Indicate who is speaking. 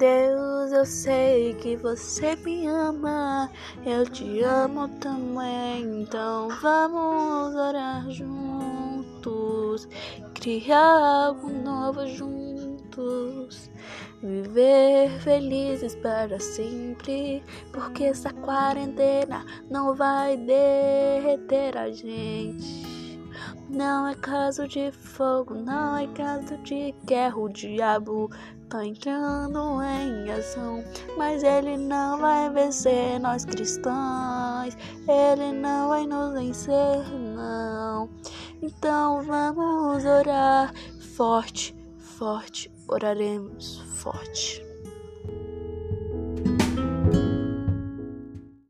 Speaker 1: Deus, eu sei que você me ama, eu te amo também. Então vamos orar juntos, criar algo novo juntos, viver felizes para sempre, porque essa quarentena não vai derreter a gente. Não é caso de fogo, não é caso de guerra. O diabo tá entrando em ação, mas ele não vai vencer nós cristãos. Ele não vai nos vencer, não. Então vamos orar forte, forte, oraremos forte.